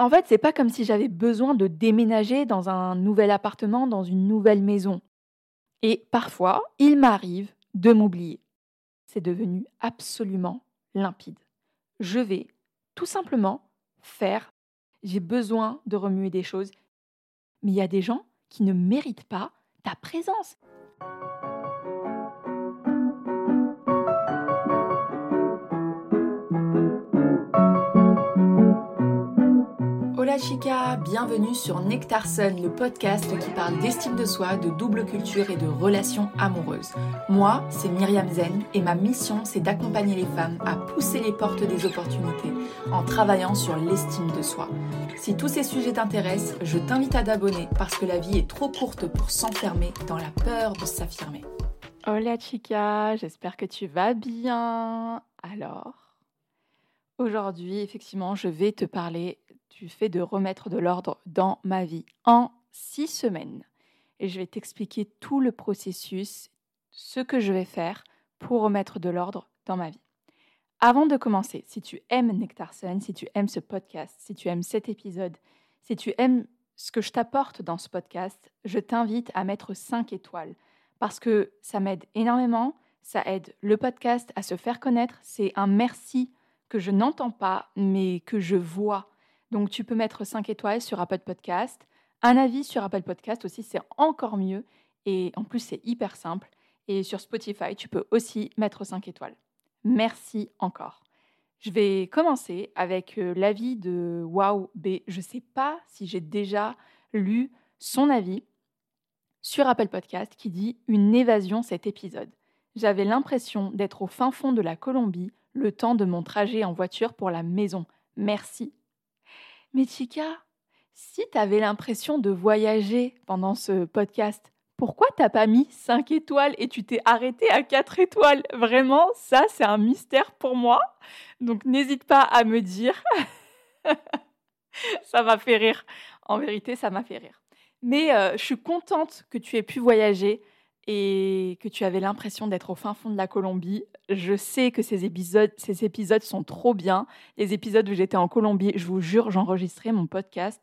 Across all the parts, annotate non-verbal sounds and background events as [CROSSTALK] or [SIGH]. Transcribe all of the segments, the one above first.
En fait, c'est pas comme si j'avais besoin de déménager dans un nouvel appartement, dans une nouvelle maison. Et parfois, il m'arrive de m'oublier. C'est devenu absolument limpide. Je vais tout simplement faire. J'ai besoin de remuer des choses. Mais il y a des gens qui ne méritent pas ta présence. Hola chica, bienvenue sur Nectar Sun, le podcast qui parle d'estime de soi, de double culture et de relations amoureuses. Moi, c'est Myriam Zen et ma mission, c'est d'accompagner les femmes à pousser les portes des opportunités en travaillant sur l'estime de soi. Si tous ces sujets t'intéressent, je t'invite à t'abonner parce que la vie est trop courte pour s'enfermer dans la peur de s'affirmer. Hola chica, j'espère que tu vas bien. Alors, aujourd'hui, effectivement, je vais te parler tu fais de remettre de l'ordre dans ma vie en six semaines. Et je vais t'expliquer tout le processus, ce que je vais faire pour remettre de l'ordre dans ma vie. Avant de commencer, si tu aimes Nectar Sun, si tu aimes ce podcast, si tu aimes cet épisode, si tu aimes ce que je t'apporte dans ce podcast, je t'invite à mettre 5 étoiles parce que ça m'aide énormément, ça aide le podcast à se faire connaître, c'est un merci que je n'entends pas mais que je vois donc tu peux mettre 5 étoiles sur Apple Podcast. Un avis sur Apple Podcast aussi, c'est encore mieux. Et en plus, c'est hyper simple. Et sur Spotify, tu peux aussi mettre 5 étoiles. Merci encore. Je vais commencer avec euh, l'avis de Wow B. Je ne sais pas si j'ai déjà lu son avis sur Apple Podcast qui dit Une évasion cet épisode. J'avais l'impression d'être au fin fond de la Colombie le temps de mon trajet en voiture pour la maison. Merci mais Chica, si tu avais l'impression de voyager pendant ce podcast, pourquoi t'as pas mis 5 étoiles et tu t'es arrêté à 4 étoiles? Vraiment, ça c'est un mystère pour moi. Donc n'hésite pas à me dire. [LAUGHS] ça m'a fait rire. En vérité, ça m'a fait rire. Mais euh, je suis contente que tu aies pu voyager et que tu avais l'impression d'être au fin fond de la Colombie. Je sais que ces épisodes, ces épisodes sont trop bien. Les épisodes où j'étais en Colombie, je vous jure, j'enregistrais mon podcast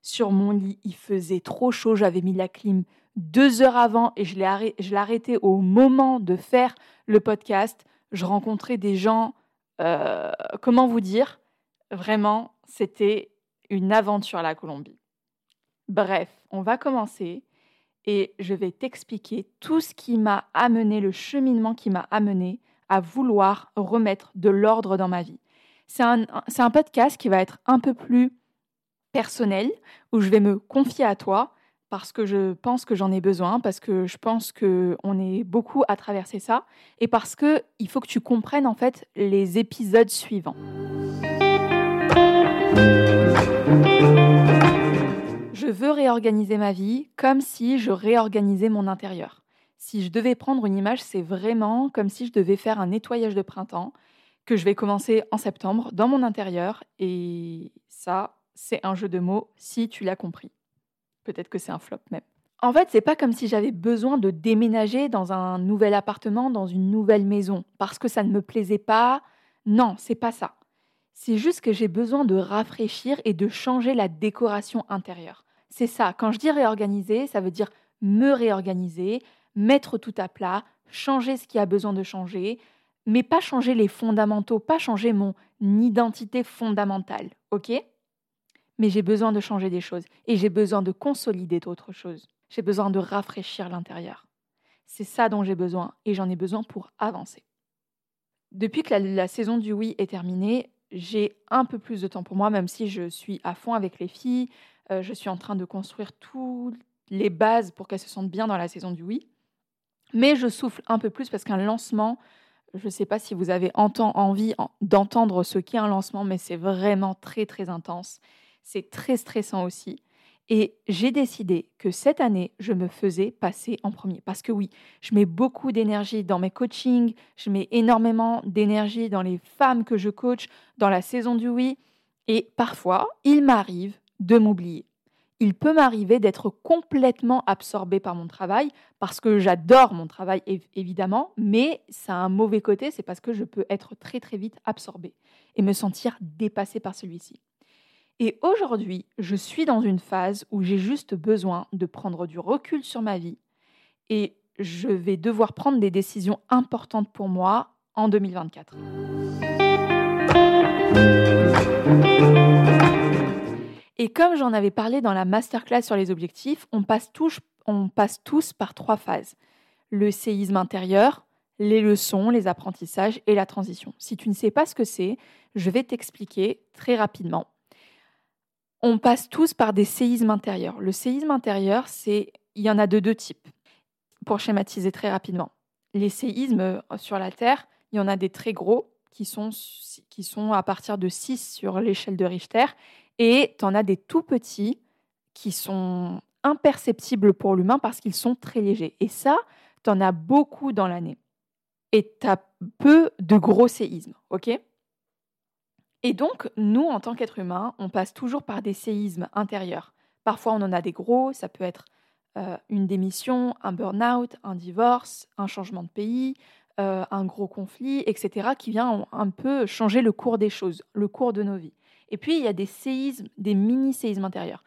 sur mon lit. Il faisait trop chaud, j'avais mis la clim deux heures avant et je l'ai arrêté, arrêté au moment de faire le podcast. Je rencontrais des gens, euh, comment vous dire? Vraiment, c'était une aventure la Colombie. Bref, on va commencer et je vais t'expliquer tout ce qui m'a amené, le cheminement qui m'a amené à vouloir remettre de l'ordre dans ma vie. C'est un, un, podcast qui va être un peu plus personnel, où je vais me confier à toi, parce que je pense que j'en ai besoin, parce que je pense qu'on est beaucoup à traverser ça, et parce qu'il faut que tu comprennes en fait les épisodes suivants. Veux réorganiser ma vie comme si je réorganisais mon intérieur. Si je devais prendre une image, c'est vraiment comme si je devais faire un nettoyage de printemps que je vais commencer en septembre dans mon intérieur. Et ça, c'est un jeu de mots si tu l'as compris. Peut-être que c'est un flop même. En fait, c'est pas comme si j'avais besoin de déménager dans un nouvel appartement, dans une nouvelle maison, parce que ça ne me plaisait pas. Non, c'est pas ça. C'est juste que j'ai besoin de rafraîchir et de changer la décoration intérieure. C'est ça. Quand je dis réorganiser, ça veut dire me réorganiser, mettre tout à plat, changer ce qui a besoin de changer, mais pas changer les fondamentaux, pas changer mon identité fondamentale, ok? Mais j'ai besoin de changer des choses et j'ai besoin de consolider d'autres choses. J'ai besoin de rafraîchir l'intérieur. C'est ça dont j'ai besoin et j'en ai besoin pour avancer. Depuis que la, la, saison du oui est terminée, j'ai un peu plus de temps pour moi, même si je suis à fond avec les filles, euh, je suis en train de construire toutes les bases pour qu'elles se sentent bien dans la saison du oui. Mais je souffle un peu plus parce qu'un lancement, je ne sais pas si vous avez envie d'entendre ce qu'est un lancement, mais c'est vraiment très très intense. C'est très stressant aussi. Et j'ai décidé que cette année, je me faisais passer en premier. Parce que oui, je mets beaucoup d'énergie dans mes coachings, je mets énormément d'énergie dans les femmes que je coach, dans la saison du oui. Et parfois, il m'arrive de m'oublier. Il peut m'arriver d'être complètement absorbé par mon travail parce que j'adore mon travail évidemment, mais ça a un mauvais côté, c'est parce que je peux être très très vite absorbé et me sentir dépassé par celui-ci. Et aujourd'hui, je suis dans une phase où j'ai juste besoin de prendre du recul sur ma vie et je vais devoir prendre des décisions importantes pour moi en 2024. Et comme j'en avais parlé dans la masterclass sur les objectifs, on passe tous, par trois phases. Le séisme intérieur, les leçons, les apprentissages et la transition. Si tu ne sais pas ce que c'est, je vais t'expliquer très rapidement. On passe tous par des séismes intérieurs. Le séisme intérieur, c'est il y en a de deux types. Pour schématiser très rapidement, les séismes euh, sur la Terre, il y en a des très gros qui sont, qui sont à partir de 6 sur l'échelle de Richter et tu en as des tout petits qui sont imperceptibles pour l'humain parce qu'ils sont très légers. Et ça, tu en as beaucoup dans l'année et tu as peu de gros séismes. ok? Et donc, nous, en tant qu'êtres humains, on passe toujours par des séismes intérieurs. Parfois, on en a des gros, ça peut être euh, une démission, un burn-out, un divorce, un changement de pays, euh, un gros conflit, etc., qui vient un peu changer le cours des choses, le cours de nos vies. Et puis, il y a des séismes, des mini-séismes intérieurs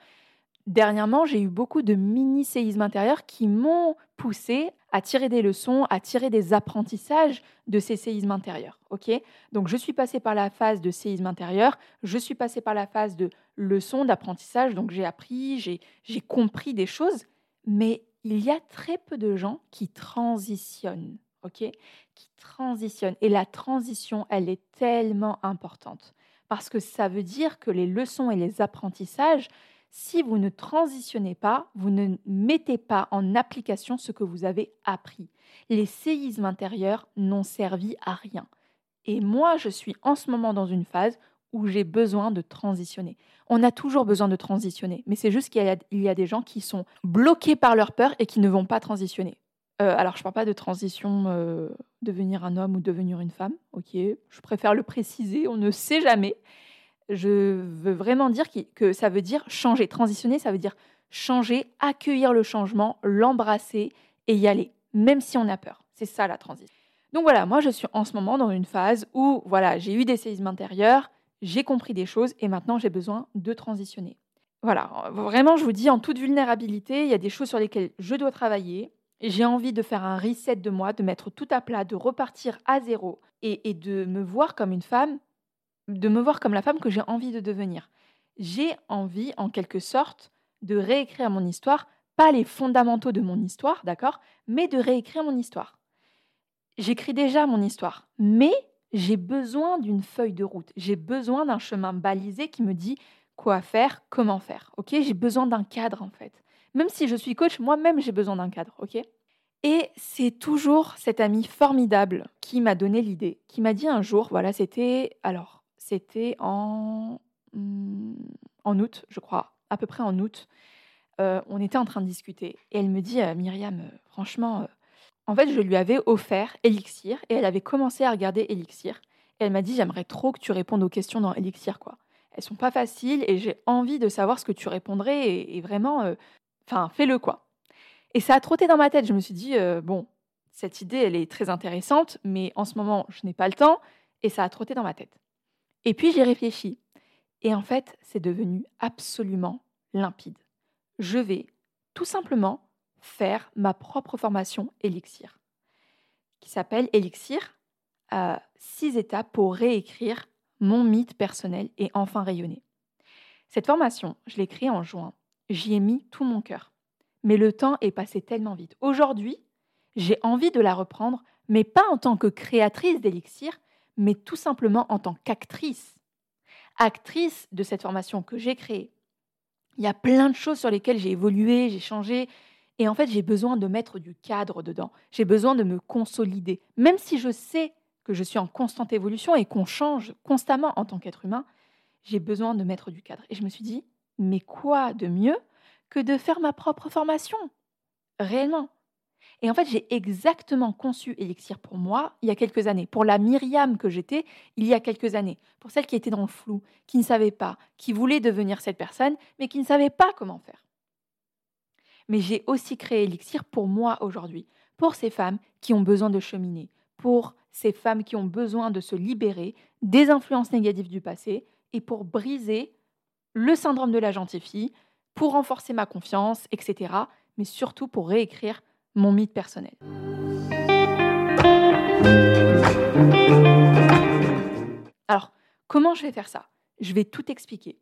dernièrement, j'ai eu beaucoup de mini-séismes intérieurs qui m'ont poussé à tirer des leçons, à tirer des apprentissages de ces séismes intérieurs. Ok? Donc, je suis passée par la phase de séisme intérieur, je suis passée par la phase de leçons, d'apprentissage. Donc, j'ai appris, j'ai compris des choses, mais il y a très peu de gens qui transitionnent. Ok? Qui transitionnent. Et la transition, elle est tellement importante parce que ça veut dire que les leçons et les apprentissages, si vous ne transitionnez pas, vous ne mettez pas en application ce que vous avez appris. Les séismes intérieurs n'ont servi à rien. Et moi, je suis en ce moment dans une phase où j'ai besoin de transitionner. On a toujours besoin de transitionner, mais c'est juste qu'il y, a des gens qui sont bloqués par leur peur et qui ne vont pas transitionner. Euh, alors, je ne parle pas de transition, euh, devenir un homme ou devenir une femme, ok Je préfère le préciser, on ne sait jamais je veux vraiment dire que ça veut dire changer. Transitionner, ça veut dire changer, accueillir le changement, l'embrasser et y aller, même si on a peur. C'est ça la transition. Donc voilà, moi je suis en ce moment dans une phase où voilà, j'ai eu des séismes intérieurs, j'ai compris des choses et maintenant j'ai besoin de transitionner. Voilà, vraiment je vous dis en toute vulnérabilité, il y a des choses sur lesquelles je dois travailler. J'ai envie de faire un reset de moi, de mettre tout à plat, de repartir à zéro et de me voir comme une femme de me voir comme la femme que j'ai envie de devenir. J'ai envie, en quelque sorte, de réécrire mon histoire, pas les fondamentaux de mon histoire, d'accord, mais de réécrire mon histoire. J'écris déjà mon histoire, mais j'ai besoin d'une feuille de route, j'ai besoin d'un chemin balisé qui me dit quoi faire, comment faire. OK? J'ai besoin d'un cadre en fait. Même si je suis coach, moi-même j'ai besoin d'un cadre, OK? Et c'est toujours cette amie formidable qui m'a donné l'idée, qui m'a dit un jour, voilà, c'était alors c'était en, hmm, en août, je crois, à peu près en août. Euh, on était en train de discuter et elle me dit euh, Myriam, euh, franchement, en fait, je lui avais offert Elixir et elle avait commencé à regarder Elixir. Et elle m'a dit J'aimerais trop que tu répondes aux questions dans Elixir, quoi. Elles sont pas faciles et j'ai envie de savoir ce que tu répondrais et vraiment, enfin, fais-le, quoi. Et ça a trotté dans ma tête. Je me suis dit Bon, cette idée, elle est très intéressante, mais en ce moment, je n'ai pas le temps et ça a trotté dans ma tête. Et puis j'y réfléchis. Et en fait, c'est devenu absolument limpide. Je vais tout simplement faire ma propre formation Elixir, qui s'appelle Elixir, euh, six étapes pour réécrire mon mythe personnel et enfin rayonner. Cette formation, je l'ai créée en juin. J'y ai mis tout mon cœur. Mais le temps est passé tellement vite. Aujourd'hui, j'ai envie de la reprendre, mais pas en tant que créatrice d'Elixir, mais tout simplement en tant qu'actrice. Actrice de cette formation que j'ai créée. Il y a plein de choses sur lesquelles j'ai évolué, j'ai changé, et en fait j'ai besoin de mettre du cadre dedans. J'ai besoin de me consolider. Même si je sais que je suis en constante évolution et qu'on change constamment en tant qu'être humain, j'ai besoin de mettre du cadre. Et je me suis dit, mais quoi de mieux que de faire ma propre formation? Réellement. Et en fait, j'ai exactement conçu Elixir pour moi il y a quelques années, pour la Myriam que j'étais il y a quelques années, pour celle qui était dans le flou, qui ne savait pas, qui voulait devenir cette personne, mais qui ne savait pas comment faire. Mais j'ai aussi créé Elixir pour moi aujourd'hui, pour ces femmes qui ont besoin de cheminer, pour ces femmes qui ont besoin de se libérer des influences négatives du passé et pour briser le syndrome de la gentille fille, pour renforcer ma confiance, etc. Mais surtout pour réécrire mon mythe personnel. Alors, comment je vais faire ça? Je vais tout expliquer.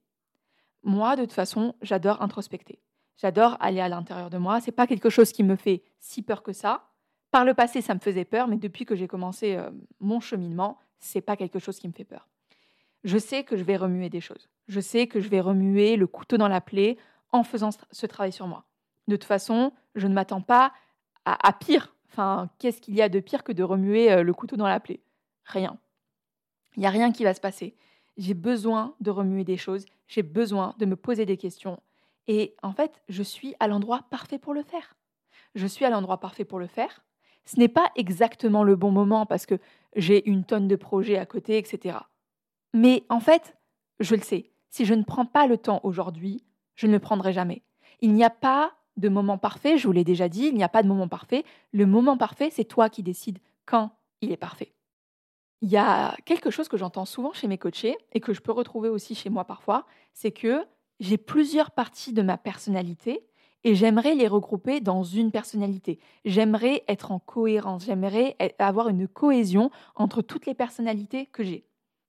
Moi, de toute façon, j'adore introspecter. J'adore aller à l'intérieur de moi. C'est pas quelque chose qui me fait si peur que ça. Par le passé, ça me faisait peur, mais depuis que j'ai commencé euh, mon cheminement, c'est pas quelque chose qui me fait peur. Je sais que je vais remuer des choses. Je sais que je vais remuer le couteau dans la plaie en faisant ce travail sur moi. De toute façon, je ne m'attends pas à, pire. Enfin, qu'est-ce qu'il y a de pire que de remuer euh, le couteau dans la plaie? Rien. Il n'y a rien qui va se passer. J'ai besoin de remuer des choses, j'ai besoin de me poser des questions. Et en fait, je suis à l'endroit parfait pour le faire. Je suis à l'endroit parfait pour le faire. Ce n'est pas exactement le bon moment parce que j'ai une tonne de projets à côté, etc. Mais en fait, je le sais, si je ne prends pas le temps aujourd'hui, je ne le prendrai jamais. Il n'y a pas de moment parfait, je vous l'ai déjà dit, il n'y a pas de moment parfait. Le moment parfait, c'est toi qui décides quand il est parfait. Il y a quelque chose que j'entends souvent chez mes coachés et que je peux retrouver aussi chez moi parfois, c'est que j'ai plusieurs parties de ma personnalité et j'aimerais les regrouper dans une personnalité. J'aimerais être en cohérence, j'aimerais avoir une cohésion entre toutes les personnalités que j'ai.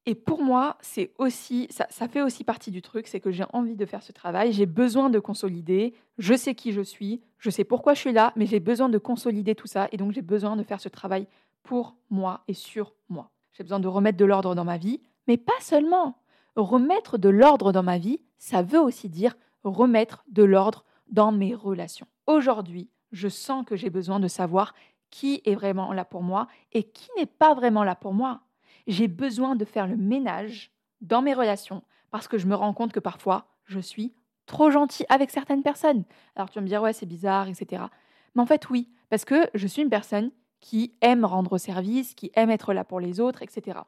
Et pour moi, ça, fait aussi partie du truc, c'est que j'ai envie de faire ce travail, j'ai besoin de consolider, je sais qui je suis, je sais pourquoi je suis là, mais j'ai besoin de consolider tout ça, et donc j'ai besoin de faire ce travail pour moi et sur moi. J'ai besoin de remettre de l'ordre dans ma vie, mais pas seulement. Remettre de l'ordre dans ma vie, ça veut aussi dire remettre de l'ordre dans mes relations. Aujourd'hui, je sens que j'ai besoin de savoir qui est vraiment là pour moi et qui n'est pas vraiment là pour moi j'ai besoin de faire le ménage dans mes relations parce que je me rends compte que parfois, je suis trop gentil avec certaines personnes. Alors tu vas me dire, ouais, c'est bizarre, etc. Mais en fait, oui, parce que je suis une personne qui aime rendre service, qui aime être là pour les autres, etc.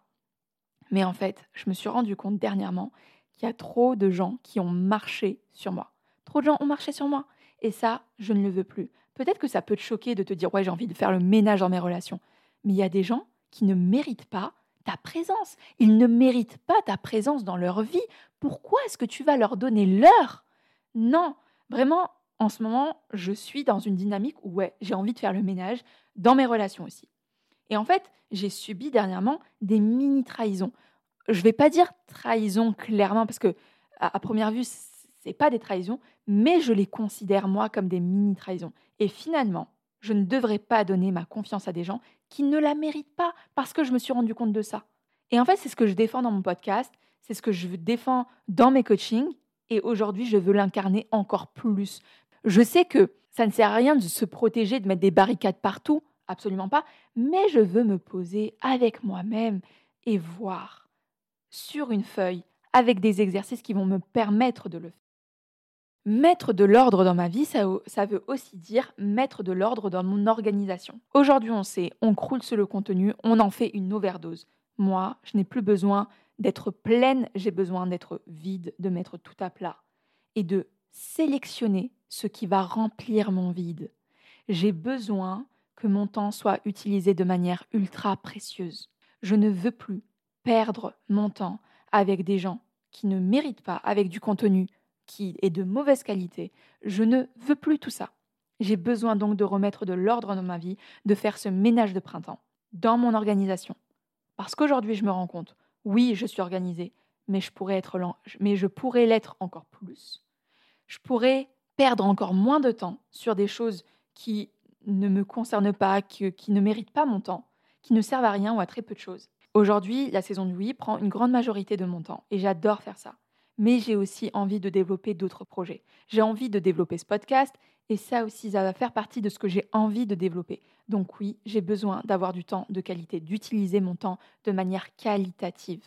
Mais en fait, je me suis rendu compte dernièrement qu'il y a trop de gens qui ont marché sur moi. Trop de gens ont marché sur moi. Et ça, je ne le veux plus. Peut-être que ça peut te choquer de te dire, ouais, j'ai envie de faire le ménage dans mes relations. Mais il y a des gens qui ne méritent pas ta présence. Ils ne méritent pas ta présence dans leur vie. Pourquoi est-ce que tu vas leur donner l'heure? Non, vraiment, en ce moment, je suis dans une dynamique où ouais, j'ai envie de faire le ménage dans mes relations aussi. Et en fait, j'ai subi dernièrement des mini trahisons. Je ne vais pas dire trahison clairement parce que à, première vue, c'est pas des trahisons, mais je les considère moi comme des mini trahisons. Et finalement, je ne devrais pas donner ma confiance à des gens qui ne la méritent pas parce que je me suis rendu compte de ça. Et en fait, c'est ce que je défends dans mon podcast, c'est ce que je défends dans mes coachings et aujourd'hui, je veux l'incarner encore plus. Je sais que ça ne sert à rien de se protéger, de mettre des barricades partout, absolument pas, mais je veux me poser avec moi-même et voir sur une feuille avec des exercices qui vont me permettre de le faire. Mettre de l'ordre dans ma vie, ça, veut aussi dire mettre de l'ordre dans mon organisation. Aujourd'hui, on sait, on croule sur le contenu, on en fait une overdose. Moi, je n'ai plus besoin d'être pleine, j'ai besoin d'être vide, de mettre tout à plat et de sélectionner ce qui va remplir mon vide. J'ai besoin que mon temps soit utilisé de manière ultra précieuse. Je ne veux plus perdre mon temps avec des gens qui ne méritent pas, avec du contenu qui est de mauvaise qualité. Je ne veux plus tout ça. J'ai besoin donc de remettre de l'ordre dans ma vie, de faire ce ménage de printemps dans mon organisation. Parce qu'aujourd'hui, je me rends compte, oui, je suis organisée, mais je pourrais être mais je pourrais l'être encore plus. Je pourrais perdre encore moins de temps sur des choses qui ne me concernent pas, qui, ne méritent pas mon temps, qui ne servent à rien ou à très peu de choses. Aujourd'hui, la saison du oui prend une grande majorité de mon temps et j'adore faire ça mais j'ai aussi envie de développer d'autres projets. J'ai envie de développer ce podcast et ça aussi, ça va faire partie de ce que j'ai envie de développer. Donc oui, j'ai besoin d'avoir du temps de qualité, d'utiliser mon temps de manière qualitative.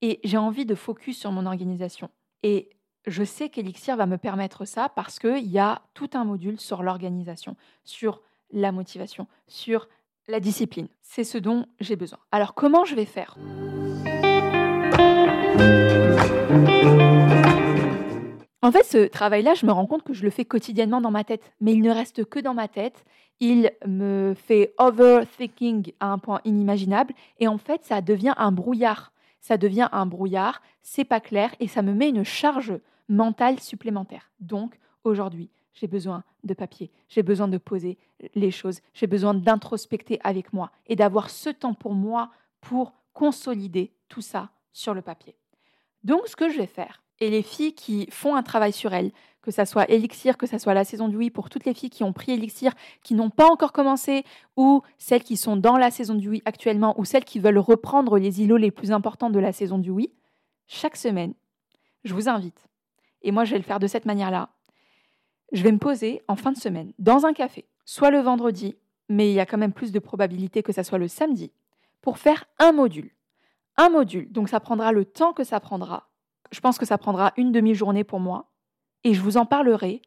Et j'ai envie de focus sur mon organisation. Et je sais qu'Elixir va me permettre ça parce qu'il y a tout un module sur l'organisation, sur la motivation, sur la discipline. C'est ce dont j'ai besoin. Alors comment je vais faire? En fait, ce travail-là, je me rends compte que je le fais quotidiennement dans ma tête, mais il ne reste que dans ma tête. Il me fait overthinking à un point inimaginable, et en fait, ça devient un brouillard. Ça devient un brouillard, c'est pas clair, et ça me met une charge mentale supplémentaire. Donc, aujourd'hui, j'ai besoin de papier, j'ai besoin de poser les choses, j'ai besoin d'introspecter avec moi et d'avoir ce temps pour moi pour consolider tout ça sur le papier. Donc, ce que je vais faire, et les filles qui font un travail sur elles, que ça soit Elixir, que ça soit la saison du oui, pour toutes les filles qui ont pris Elixir, qui n'ont pas encore commencé, ou celles qui sont dans la saison du oui actuellement, ou celles qui veulent reprendre les îlots les plus importants de la saison du oui, chaque semaine, je vous invite, et moi je vais le faire de cette manière-là, je vais me poser en fin de semaine dans un café, soit le vendredi, mais il y a quand même plus de probabilité que ça soit le samedi, pour faire un module. Un module, donc ça prendra le temps que ça prendra. Je pense que ça prendra une demi-journée pour moi, et je vous en parlerai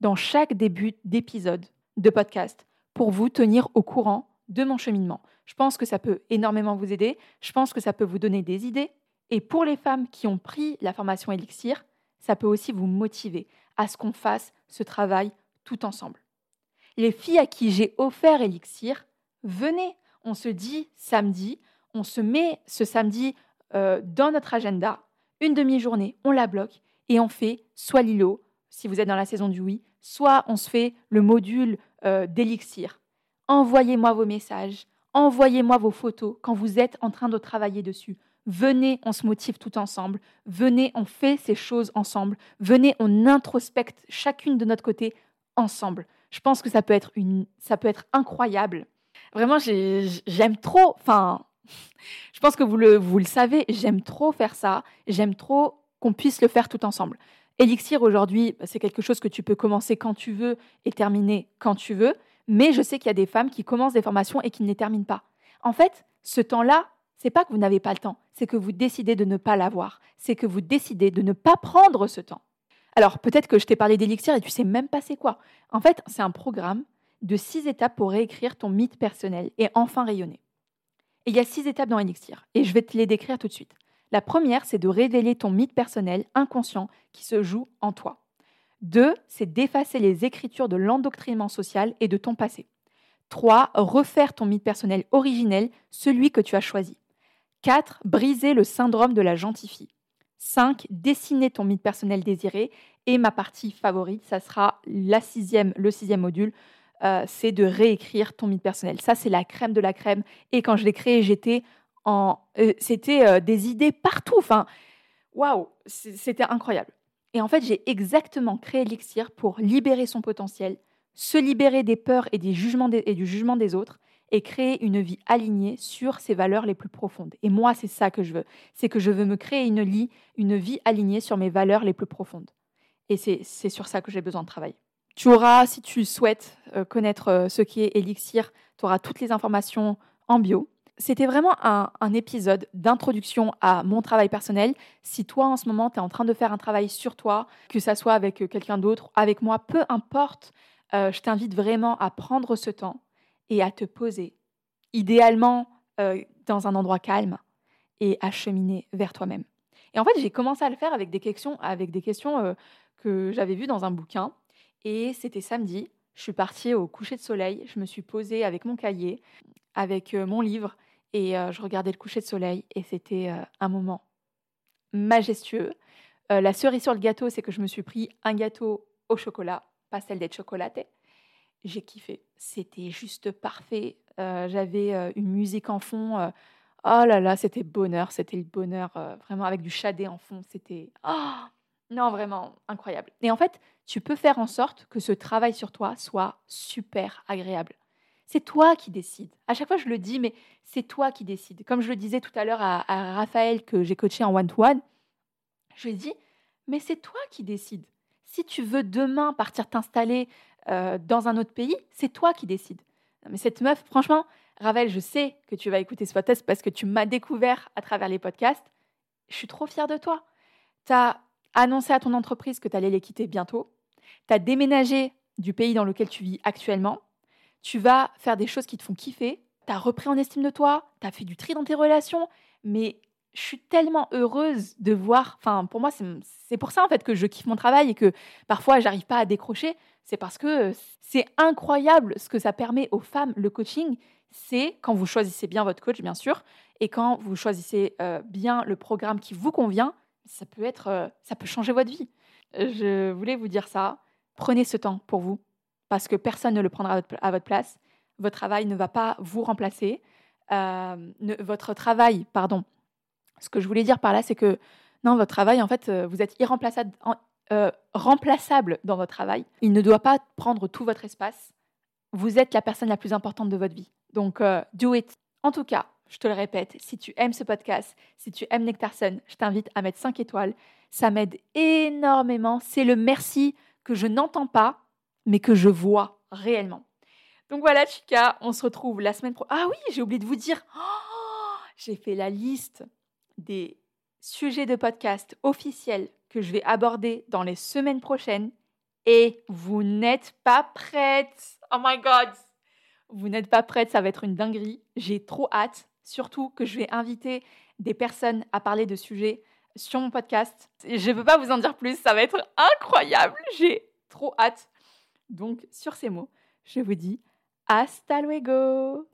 dans chaque début d'épisode de podcast pour vous tenir au courant de mon cheminement. Je pense que ça peut énormément vous aider, je pense que ça peut vous donner des idées, et pour les femmes qui ont pris la formation Elixir, ça peut aussi vous motiver à ce qu'on fasse ce travail tout ensemble. Les filles à qui j'ai offert Elixir, venez, on se dit samedi, on se met ce samedi euh, dans notre agenda, une demi-journée, on la bloque et on fait soit l'îlot, si vous êtes dans la saison du oui, soit on se fait le module euh, d'Elixir. Envoyez-moi vos messages, envoyez-moi vos photos quand vous êtes en train de travailler dessus. Venez, on se motive tout ensemble. Venez, on fait ces choses ensemble. Venez, on introspecte chacune de notre côté ensemble. Je pense que ça peut être, une, ça peut être incroyable. Vraiment, j'aime trop. Enfin, [LAUGHS] je pense que vous le, savez, j'aime trop faire ça. J'aime trop qu'on puisse le faire tout ensemble. Elixir, aujourd'hui, bah, c'est quelque chose que tu peux commencer quand tu veux et terminer quand tu veux. Mais je sais qu'il y a des femmes qui commencent des formations et qui ne les terminent pas. En fait, ce temps-là, c'est pas que vous n'avez pas le temps, c'est que vous décidez de ne pas l'avoir, c'est que vous décidez de ne pas prendre ce temps. Alors peut-être que je t'ai parlé d'Elixir et tu sais même pas c'est quoi. En fait, c'est un programme de six étapes pour réécrire ton mythe personnel et enfin rayonner. Il y a six étapes dans Elixir et je vais te les décrire tout de suite. La première, c'est de révéler ton mythe personnel inconscient qui se joue en toi. Deux, c'est d'effacer les écritures de l'endoctrinement social et de ton passé. Trois, refaire ton mythe personnel originel, celui que tu as choisi. 4. Briser le syndrome de la gentille 5. Dessiner ton mythe personnel désiré. Et ma partie favorite, ça sera le sixième module, euh, c'est de réécrire ton mythe personnel. Ça, c'est la crème de la crème. Et quand je l'ai créé, j'étais en, euh, c'était euh, des idées partout. Enfin, waouh, c'était incroyable. Et en fait, j'ai exactement créé l'Elixir pour libérer son potentiel, se libérer des peurs et, des jugements et du jugement des autres et créer une vie alignée sur ses valeurs les plus profondes. Et moi, c'est ça que je veux. C'est que je veux me créer une, une vie alignée sur mes valeurs les plus profondes. Et c'est sur ça que j'ai besoin de travailler. Tu auras, si tu souhaites euh, connaître euh, ce qui est Elixir, tu auras toutes les informations en bio. C'était vraiment un, épisode d'introduction à mon travail personnel. Si toi, en ce moment, tu es en train de faire un travail sur toi, que ça soit avec euh, quelqu'un d'autre, avec moi, peu importe, je t'invite vraiment à prendre ce temps et à te poser, idéalement dans un endroit calme, et à cheminer vers toi-même. Et en fait, j'ai commencé à le faire avec des questions, avec des questions que j'avais vues dans un bouquin. Et c'était samedi. Je suis partie au coucher de soleil. Je me suis posée avec mon cahier, avec euh, mon livre, et je regardais le coucher de soleil. Et c'était un moment majestueux. la cerise sur le gâteau, c'est que je me suis pris un gâteau au chocolat, pas celle d'être chocolatée j'ai kiffé. C'était juste parfait. Euh, j'avais euh, une musique en fond. Euh, oh là là, c'était bonheur. C'était le bonheur vraiment avec du shadé en fond. C'était. Oh non, vraiment incroyable. Et en fait, tu peux faire en sorte que ce travail sur toi soit super agréable. C'est toi qui décides. À chaque fois, je le dis, mais c'est toi qui décides. Comme je le disais tout à l'heure à, à, Raphaël que j'ai coaché en one-to-one, je lui ai dit, mais c'est toi qui décides. Si tu veux demain partir t'installer euh, dans un autre pays, c'est toi qui décides. Mais cette meuf, franchement, Ravel, je sais que tu vas écouter ce podcast parce que tu m'as découvert à travers les podcasts. Je suis trop fière de toi. Tu as annoncé à ton entreprise que tu allais les quitter bientôt. Tu as déménagé du pays dans lequel tu vis actuellement. Tu vas faire des choses qui te font kiffer. Tu as repris en estime de toi. Tu as fait du tri dans tes relations. Mais je suis tellement heureuse de voir. Enfin, pour moi, c'est pour ça en fait que je kiffe mon travail et que parfois j'arrive pas à décrocher. C'est parce que c'est incroyable ce que ça permet aux femmes. Le coaching, c'est quand vous choisissez bien votre coach, bien sûr, et quand vous choisissez euh, bien le programme qui vous convient, ça peut être, euh, ça peut changer votre vie. je voulais vous dire ça. Prenez ce temps pour vous, parce que personne ne le prendra à votre place. Votre travail ne va pas vous remplacer. Euh, votre travail, pardon. Ce que je voulais dire par là, c'est que non, votre travail, en fait, euh, vous êtes irremplaçable, remplaçable dans votre travail. Il ne doit pas prendre tout votre espace. Vous êtes la personne la plus importante de votre vie. Donc, do it. En tout cas, je te le répète, si tu aimes ce podcast, si tu aimes Nectarson, je t'invite à mettre 5 étoiles. Ça m'aide énormément. C'est le merci que je n'entends pas, mais que je vois réellement. Donc voilà, Chica, on se retrouve la semaine prochaine. Ah oui, j'ai oublié de vous dire, oh, j'ai fait la liste des sujets de podcast officiels que je vais aborder dans les semaines prochaines. Et vous n'êtes pas prête. Oh my god. Vous n'êtes pas prête, ça va être une dinguerie. J'ai trop hâte surtout que je vais inviter des personnes à parler de sujets sur mon podcast. Je ne peux pas vous en dire plus, ça va être incroyable. J'ai trop hâte. Donc, sur ces mots, je vous dis hasta luego